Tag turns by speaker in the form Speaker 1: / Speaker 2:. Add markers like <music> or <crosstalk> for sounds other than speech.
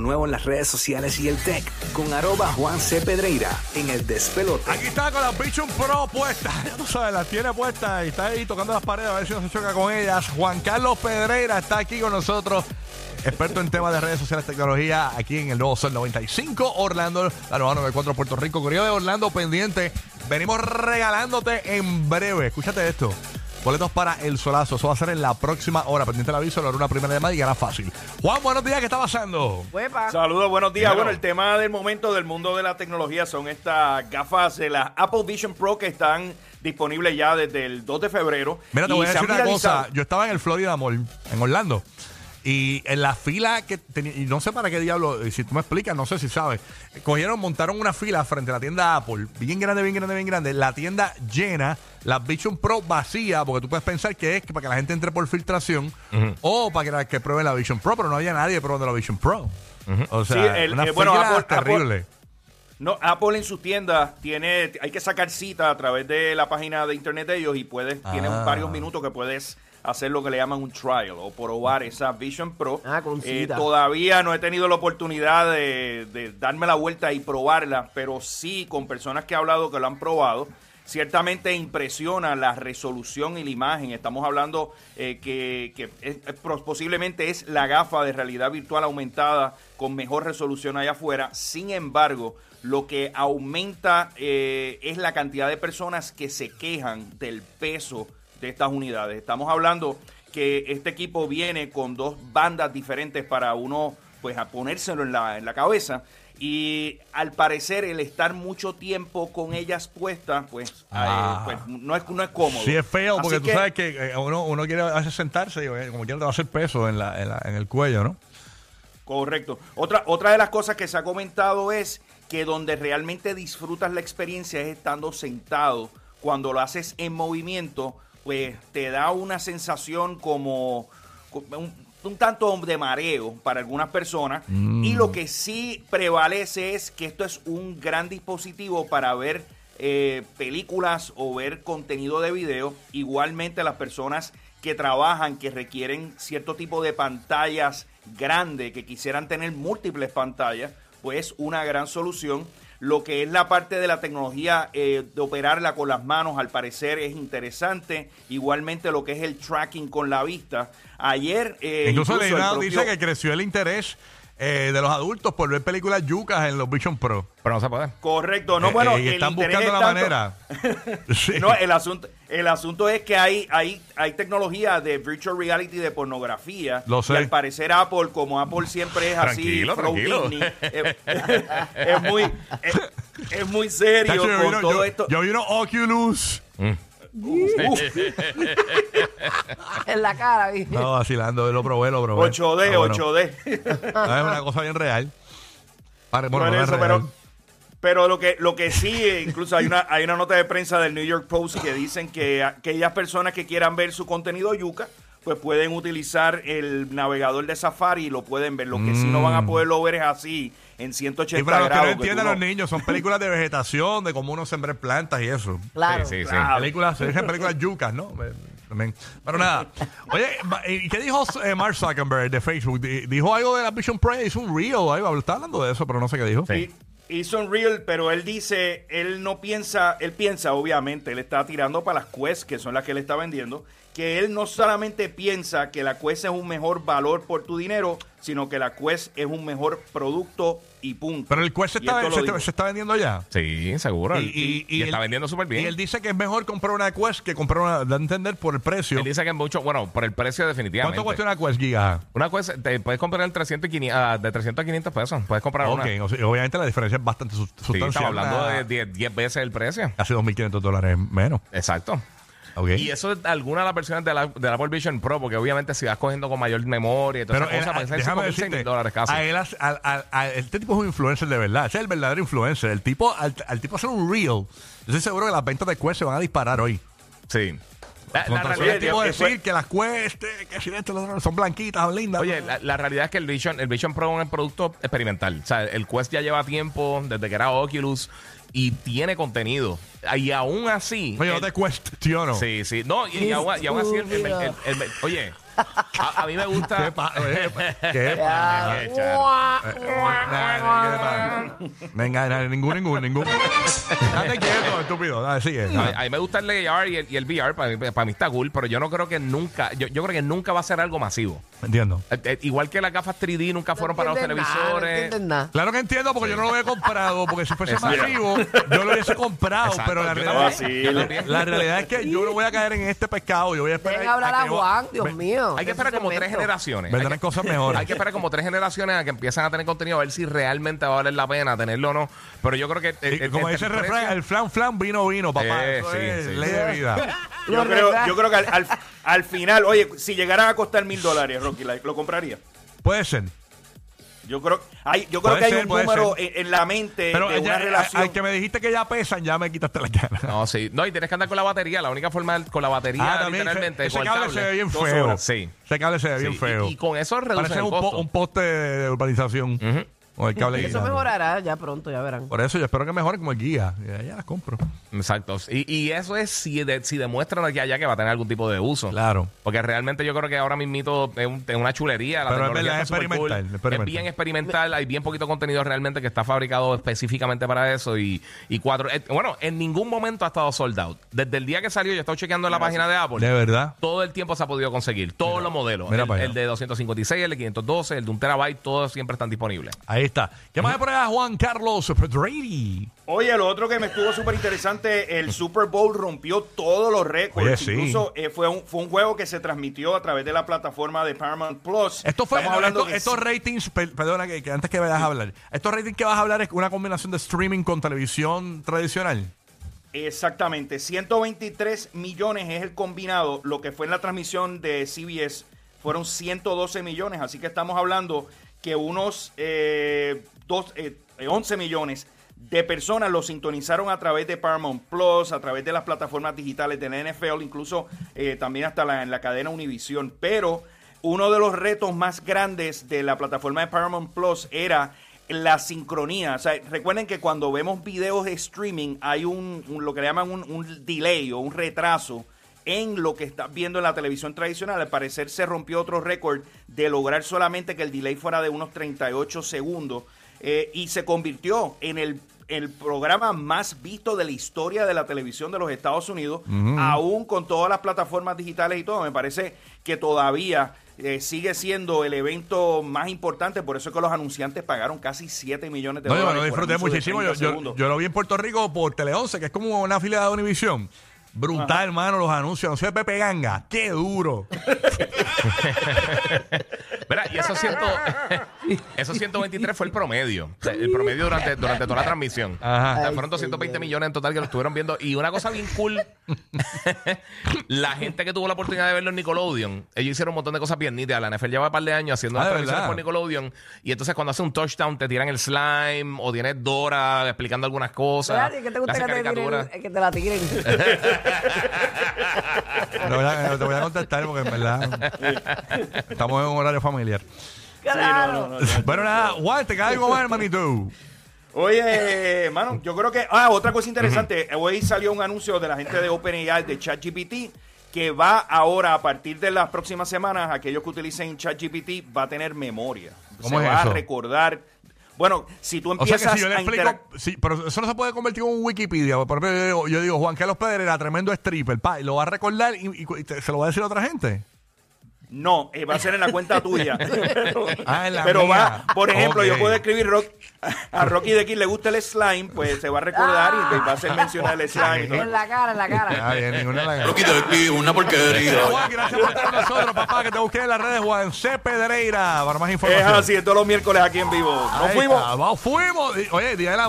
Speaker 1: nuevo en las redes sociales y el tech con arroba Juan C. Pedreira en el despelote.
Speaker 2: Aquí está con la Vision Pro puesta. <laughs> Ya tú sabes, la tiene puesta y está ahí tocando las paredes a ver si no se choca con ellas. Juan Carlos Pedreira está aquí con nosotros. Experto en temas de redes sociales, tecnología, aquí en el nuevo Sol 95, Orlando, la nueva 94 Puerto Rico, Correo de Orlando pendiente. Venimos regalándote en breve. Escúchate esto. Boletos para el solazo. Eso va a ser en la próxima hora. Pendiente el aviso, la una primera de mayo y gana fácil. Juan, buenos días. ¿Qué está pasando?
Speaker 3: Saludos, buenos días. Bueno, el tema del momento del mundo de la tecnología son estas gafas de la Apple Vision Pro que están disponibles ya desde el 2 de febrero.
Speaker 2: Mira, te voy a decir una cosa. Yo estaba en el Florida Mall, en Orlando. Y en la fila que tenía, y no sé para qué diablo, y si tú me explicas, no sé si sabes. Cogieron, montaron una fila frente a la tienda Apple, bien grande, bien grande, bien grande. La tienda llena, la Vision Pro vacía, porque tú puedes pensar que es para que la gente entre por filtración o para que, la- que prueben la Vision Pro, pero no había nadie probando la Vision Pro. O sea,
Speaker 3: Sí, el-
Speaker 2: una
Speaker 3: eh, bueno,
Speaker 2: fila
Speaker 3: Apple-
Speaker 2: terrible.
Speaker 3: No, Apple en sus tiendas tiene, hay que sacar cita a través de la página de internet de ellos y puedes, tiene
Speaker 2: Ah.
Speaker 3: varios minutos que puedes hacer lo que le llaman un trial o probar esa Vision Pro.
Speaker 4: Ah, con
Speaker 3: Eh, todavía no he tenido la oportunidad de, de darme la vuelta y probarla, pero sí con personas que he hablado que lo han probado. Ciertamente impresiona la resolución y la imagen. Estamos hablando eh, que, es- posiblemente es la gafa de realidad virtual aumentada con mejor resolución allá afuera. Sin embargo, lo que aumenta eh, es la cantidad de personas que se quejan del peso de estas unidades. Estamos hablando que este equipo viene con dos bandas diferentes para uno pues a ponérselo en la, en la cabeza y al parecer el estar mucho tiempo con ellas puestas pues,
Speaker 2: Ah.
Speaker 3: eh, pues, no, es, no es cómodo.
Speaker 2: Sí, es feo porque
Speaker 3: Así
Speaker 2: tú sabes que eh, uno, uno quiere veces sentarse y eh, como quiera te va a hacer peso en, la, en, la- en el cuello, ¿no?
Speaker 3: Correcto. Otra, otra de las cosas que se ha comentado es que donde realmente disfrutas la experiencia es estando sentado. Cuando lo haces en movimiento, pues te da una sensación como, como un, un tanto de mareo para algunas personas. Y lo que sí prevalece es que esto es un gran dispositivo para ver eh, películas o ver contenido de video. Igualmente las personas que trabajan, que requieren cierto tipo de pantallas grandes, que quisieran tener múltiples pantallas, pues una gran solución. Lo que es la parte de la tecnología eh, de operarla con las manos, al parecer es interesante. Igualmente lo que es el tracking con la vista. Ayer... eh,
Speaker 2: Incluso,
Speaker 3: incluso el propio-
Speaker 2: dice que creció el interés eh, de los adultos por ver películas yucas en los Vision Pro.
Speaker 5: Pero no se puede.
Speaker 3: Correcto, no,
Speaker 2: Eh,
Speaker 3: bueno,
Speaker 2: eh, y
Speaker 3: el
Speaker 2: están
Speaker 3: interés
Speaker 2: buscando
Speaker 3: es
Speaker 2: la
Speaker 3: tanto-
Speaker 2: manera. <laughs> Sí.
Speaker 3: No, el asunto, el asunto es que hay, hay, hay tecnología de virtual reality de pornografía.
Speaker 2: Lo sé.
Speaker 3: Y al parecer Apple, como Apple siempre es
Speaker 5: Tranquilo,
Speaker 3: así, pro
Speaker 5: tranquilo.
Speaker 3: Disney, es, <laughs> es muy, es, es muy serio
Speaker 2: Chacho, yo, vi
Speaker 3: con
Speaker 2: uno-
Speaker 3: todo
Speaker 2: yo-
Speaker 3: esto.
Speaker 2: yo vi unos Oculus. <laughs>
Speaker 4: en la cara. ¿viste?
Speaker 2: No, vacilando, lo probé, lo probé.
Speaker 3: 8D,
Speaker 2: Ah, bueno.
Speaker 3: 8D.
Speaker 2: No, es una cosa bien real. Pare- bueno,
Speaker 3: Por
Speaker 2: no es
Speaker 3: eso,
Speaker 2: real.
Speaker 3: pero, pero lo que lo que sí, eh, incluso hay una hay una nota de prensa del New York Post que dicen que aquellas personas que quieran ver su contenido yuca, pues pueden utilizar el navegador de Safari y lo pueden ver. Lo que sí no van a poderlo ver es así, en 180
Speaker 2: Y para los que no
Speaker 3: grados.
Speaker 2: entienden
Speaker 3: no-
Speaker 2: los niños, son películas de vegetación, de cómo uno sembrar plantas y eso. <laughs>
Speaker 4: Claro.
Speaker 5: Sí, sí, sí.
Speaker 3: Claro.
Speaker 2: Películas, se dicen <laughs> películas yucas, ¿no? También. Pero nada. Oye, ma- ¿y qué dijo eh, Mark Zuckerberg de Facebook? Di- Dijo algo de la Vision Pro, hizo un reel, ahí, está hablando de eso, pero no sé qué dijo.
Speaker 5: Sí.
Speaker 3: Hizo un reel, pero él dice, él no piensa, él piensa, obviamente, él está tirando para las Quest, que son las que él está vendiendo, que él no solamente piensa que la Quest es un mejor valor por tu dinero, sino que la Quest es un mejor producto y punto.
Speaker 2: Pero el Quest se está,
Speaker 3: esto lo
Speaker 2: se,
Speaker 3: dijo.
Speaker 2: está, se está vendiendo ya.
Speaker 5: Sí, seguro. Y, está vendiendo súper bien.
Speaker 2: Y él dice que es mejor comprar una Quest que comprar una, da a entender por el precio.
Speaker 5: Él dice que es mucho, bueno, por el precio definitivamente.
Speaker 2: ¿Cuánto cuesta una Quest Giga?
Speaker 5: Una cosa, te puedes comprar el 300 y 500, ah, de 300 a 500 pesos. Puedes comprar una.
Speaker 2: o sea, obviamente la diferencia es bastante sus-
Speaker 5: Sí,
Speaker 2: sustancial.
Speaker 5: estamos hablando de 10, 10 veces el precio.
Speaker 2: Casi 2.500 dólares menos.
Speaker 5: Exacto. Y eso es alguna de las versiones de la, de la Apple Vision Pro, porque obviamente si vas cogiendo con mayor memoria y todas esas cosas, pues
Speaker 2: déjame
Speaker 5: son 6
Speaker 2: decirte,
Speaker 5: mil dólares casi.
Speaker 2: a él, a- este tipo es un influencer de verdad. Ese es el verdadero influencer. El tipo, al, al tipo hacer un reel, yo estoy seguro que las ventas de Quest se van a disparar hoy.
Speaker 5: Sí. La, la realidad,
Speaker 2: tipo
Speaker 3: que
Speaker 2: decir
Speaker 3: fue-
Speaker 2: que las Quest, eh, que si esto, son blanquitas, son lindas.
Speaker 5: Oye, la, la realidad es que el Vision, el Vision Pro es un producto experimental. O sea, el Quest ya lleva tiempo, desde que era Oculus, y tiene contenido. Y aún así.
Speaker 2: Oye, no
Speaker 5: el-
Speaker 2: te cuestiono.
Speaker 5: Sí, sí. No, y, y aún, y aún así, el- el- el- el- el- oye, A, a mí me
Speaker 2: ¿Qué
Speaker 5: gusta.
Speaker 2: pa- eh, ¿Qué pa-
Speaker 5: Qué.
Speaker 4: Guau,
Speaker 2: Eh, eh,
Speaker 4: guau,
Speaker 2: nah,
Speaker 4: guau,
Speaker 2: ¿qué pa- Venga, nah, ningún, ningún, ningún. Date quieto, estúpido. Dale, sigue.
Speaker 5: A, a mí me gusta el AR y el, y el VR, para, mí- para mí está cool, pero yo no creo que nunca, yo, yo creo que nunca va a ser algo masivo.
Speaker 2: Entiendo.
Speaker 5: Eh, eh, igual que las gafas 3D nunca fueron para los
Speaker 4: nada,
Speaker 5: televisores.
Speaker 4: no entienden nada.
Speaker 2: Claro que entiendo porque yo no lo había comprado, porque si fuese
Speaker 5: Exacto.
Speaker 2: masivo, yo lo hubiese comprado,
Speaker 5: Exacto,
Speaker 2: pero la
Speaker 5: yo
Speaker 2: realidad,
Speaker 3: también.
Speaker 5: Yo también.
Speaker 2: la realidad es que yo no voy a caer en este pescado, yo voy a esperar
Speaker 4: Dejen hablar a
Speaker 2: que
Speaker 4: Juan, Dios
Speaker 2: ve-
Speaker 5: Hay que esperar como tres generaciones.
Speaker 2: vendrán
Speaker 5: Hay que-
Speaker 2: cosas mejores.
Speaker 5: Hay que esperar como tres generaciones a que empiezan a tener contenido, a ver si realmente va a valer la pena tenerlo o no. Pero yo creo que. eh, eh,
Speaker 2: como
Speaker 5: entre
Speaker 2: dice el refrán, el flan flan vino vino, papá.
Speaker 5: Eh,
Speaker 2: Eso
Speaker 5: sí,
Speaker 2: es
Speaker 5: sí.
Speaker 2: ley de vida. <laughs>
Speaker 3: Yo creo, yo creo que al, al- al final, oye, si llegaran a costar mil dólares, Rocky, ¿la- ¿lo compraría?
Speaker 2: Puede ser.
Speaker 3: Yo creo, hay, yo creo
Speaker 2: Puede
Speaker 3: que hay
Speaker 2: ser,
Speaker 3: un número en, en la mente
Speaker 2: Pero
Speaker 3: de
Speaker 2: ya-
Speaker 3: una relación.
Speaker 2: al que me dijiste que ya pesan, ya me quitaste la cara.
Speaker 5: No, sí. No, y tienes que andar con la batería. La única forma de- con la batería,
Speaker 2: Ah,
Speaker 5: literalmente,
Speaker 2: ese
Speaker 5: el
Speaker 2: cable se ve bien feo.
Speaker 5: Sí.
Speaker 2: Ese cable se ve
Speaker 5: Sí,
Speaker 2: bien feo.
Speaker 5: Y, con eso reducen
Speaker 2: Parece
Speaker 5: el
Speaker 2: un, po-
Speaker 5: costo.
Speaker 2: un poste de urbanización.
Speaker 5: Ujú.
Speaker 2: Con el cable
Speaker 4: Eso mejorará ya pronto, ya verán.
Speaker 2: Por eso yo espero que mejore como el guía. Ya, ya las compro.
Speaker 5: Exacto. Y, y eso es si, de- si demuestran aquí allá que va a tener algún tipo de uso.
Speaker 2: Claro.
Speaker 5: Porque realmente yo creo que ahora mismito es, un- es una chulería. La
Speaker 2: Pero es
Speaker 5: tecnología
Speaker 2: verdad,
Speaker 5: está
Speaker 2: es experimental, experimental.
Speaker 5: Es bien experimental. Hay bien poquito contenido realmente que está fabricado específicamente para eso. Y, y cuatro. eh, bueno, en ningún momento ha estado sold out. Desde el día que salió, yo he estado chequeando en la página de Apple.
Speaker 2: De verdad.
Speaker 5: Todo el tiempo se ha podido conseguir. Todos los modelos.
Speaker 2: mira
Speaker 5: el,
Speaker 2: para allá.
Speaker 5: el de 256, el de 512, el de un terabyte, todos siempre están disponibles.
Speaker 2: Ahí está. ¿Qué más hay por allá, Juan Carlos Pedreri?
Speaker 3: Oye, lo otro que me estuvo súper interesante, el Super Bowl rompió todos los récords.
Speaker 2: Oye, sí.
Speaker 3: Incluso eh, fue, un, fue un juego que se transmitió a través de la plataforma de Paramount Plus.
Speaker 2: Esto fue,
Speaker 3: Estamos hablando
Speaker 2: esto- estos ratings, per- perdona que, que antes que vayas a hablar, estos ratings que vas a hablar es una combinación de streaming con televisión tradicional.
Speaker 3: Exactamente, 123 millones es el combinado, lo que fue en la transmisión de CBS fueron 112 millones, así que estamos hablando que unos eh, dos, eh, 11 millones de personas lo sintonizaron a través de Paramount Plus, a través de las plataformas digitales de la NFL, incluso eh, también hasta la, en la cadena Univision, pero uno de los retos más grandes de la plataforma de Paramount Plus era la sincronía. O sea, recuerden que cuando vemos videos de streaming hay un, un- lo que le llaman un, un delay o un retraso en lo que estás viendo en la televisión tradicional. Al parecer se rompió otro récord de lograr solamente que el delay fuera de unos 38 segundos eh, y se convirtió en el, el programa más visto de la historia de la televisión de los Estados Unidos, aún con todas las plataformas digitales y todo. Me parece que todavía eh, sigue siendo el evento más importante, por eso es que los anunciantes pagaron casi 7 millones de
Speaker 2: No, yo
Speaker 3: dólares.
Speaker 2: lo
Speaker 3: por
Speaker 2: disfruté muchísimo. Yo,
Speaker 3: 30
Speaker 2: yo,
Speaker 3: segundos.
Speaker 2: yo lo vi en Puerto Rico por Tele 11, que es como una afiliada de Univision. Brutal, hermano, los anuncios. Anuncio de Pepe Ganga. ¡Qué duro! <laughs>
Speaker 5: Verá, y esos, ciento, <laughs> esos 123 fue el promedio. O sea, el promedio durante, durante toda la transmisión.
Speaker 2: Ajá.
Speaker 5: O sea,
Speaker 4: Ay,
Speaker 5: fueron 220
Speaker 4: señor.
Speaker 5: millones en total que lo estuvieron viendo. Y una cosa bien cool, <laughs> la gente que tuvo la oportunidad de verlo en Nickelodeon, ellos hicieron un montón de cosas bien nítidas. La NFL lleva un par de años haciendo
Speaker 2: Ah,
Speaker 5: las
Speaker 2: ¿de
Speaker 5: transmisiones por Nickelodeon. Y entonces cuando hace un touchdown te tiran el slime o tienes Dora explicando algunas cosas.
Speaker 4: ¿Qué te gusta que te, tiren, que te la tiren?
Speaker 2: Te voy, a, te voy a contestar porque en verdad estamos en un horario familiar.
Speaker 4: claro.
Speaker 3: no, no, no.
Speaker 2: Bueno, nada, Juan, te queda algo más, hermanito.
Speaker 3: Oye, hermano, yo creo que. Ah, otra cosa interesante. Hoy salió un anuncio de la gente de OpenAI de ChatGPT que va ahora, a partir de las próximas semanas, aquellos que utilicen ChatGPT va a tener memoria.
Speaker 2: ¿Cómo
Speaker 3: se
Speaker 2: es
Speaker 3: va
Speaker 2: eso?
Speaker 3: a recordar. Bueno, si tú
Speaker 2: O sea
Speaker 3: empiezas
Speaker 2: que si yo le
Speaker 3: a
Speaker 2: explico, sí, pero eso no se puede convertir en un Wikipedia. Por ejemplo, yo digo, yo digo, Juan Carlos Pedrera, tremendo stripper, pa, y lo va a recordar y, y- y te- se lo va a decir a otra gente.
Speaker 3: No, eh, va a ser en la cuenta tuya. <laughs> pero
Speaker 2: Ah, en la
Speaker 3: pero
Speaker 2: mía.
Speaker 3: va, por ejemplo, yo puedo escribir rock, a Rocky de aquí le gusta el slime, pues se va a recordar y va a hacer mencionar el slime. y todo.
Speaker 4: En la cara, en la cara.
Speaker 2: Ah, bien, ninguna de
Speaker 6: de aquí, una porquería.
Speaker 2: Juan, gracias por estar con nosotros, papá. Que te busqué en las redes, Juan C. Pedreira, para más
Speaker 3: Es
Speaker 2: información.
Speaker 3: así, todos los miércoles aquí en vivo. Nos
Speaker 2: Ahí
Speaker 3: fuimos.
Speaker 2: está, vamos, fuimos. Oye, día del amor.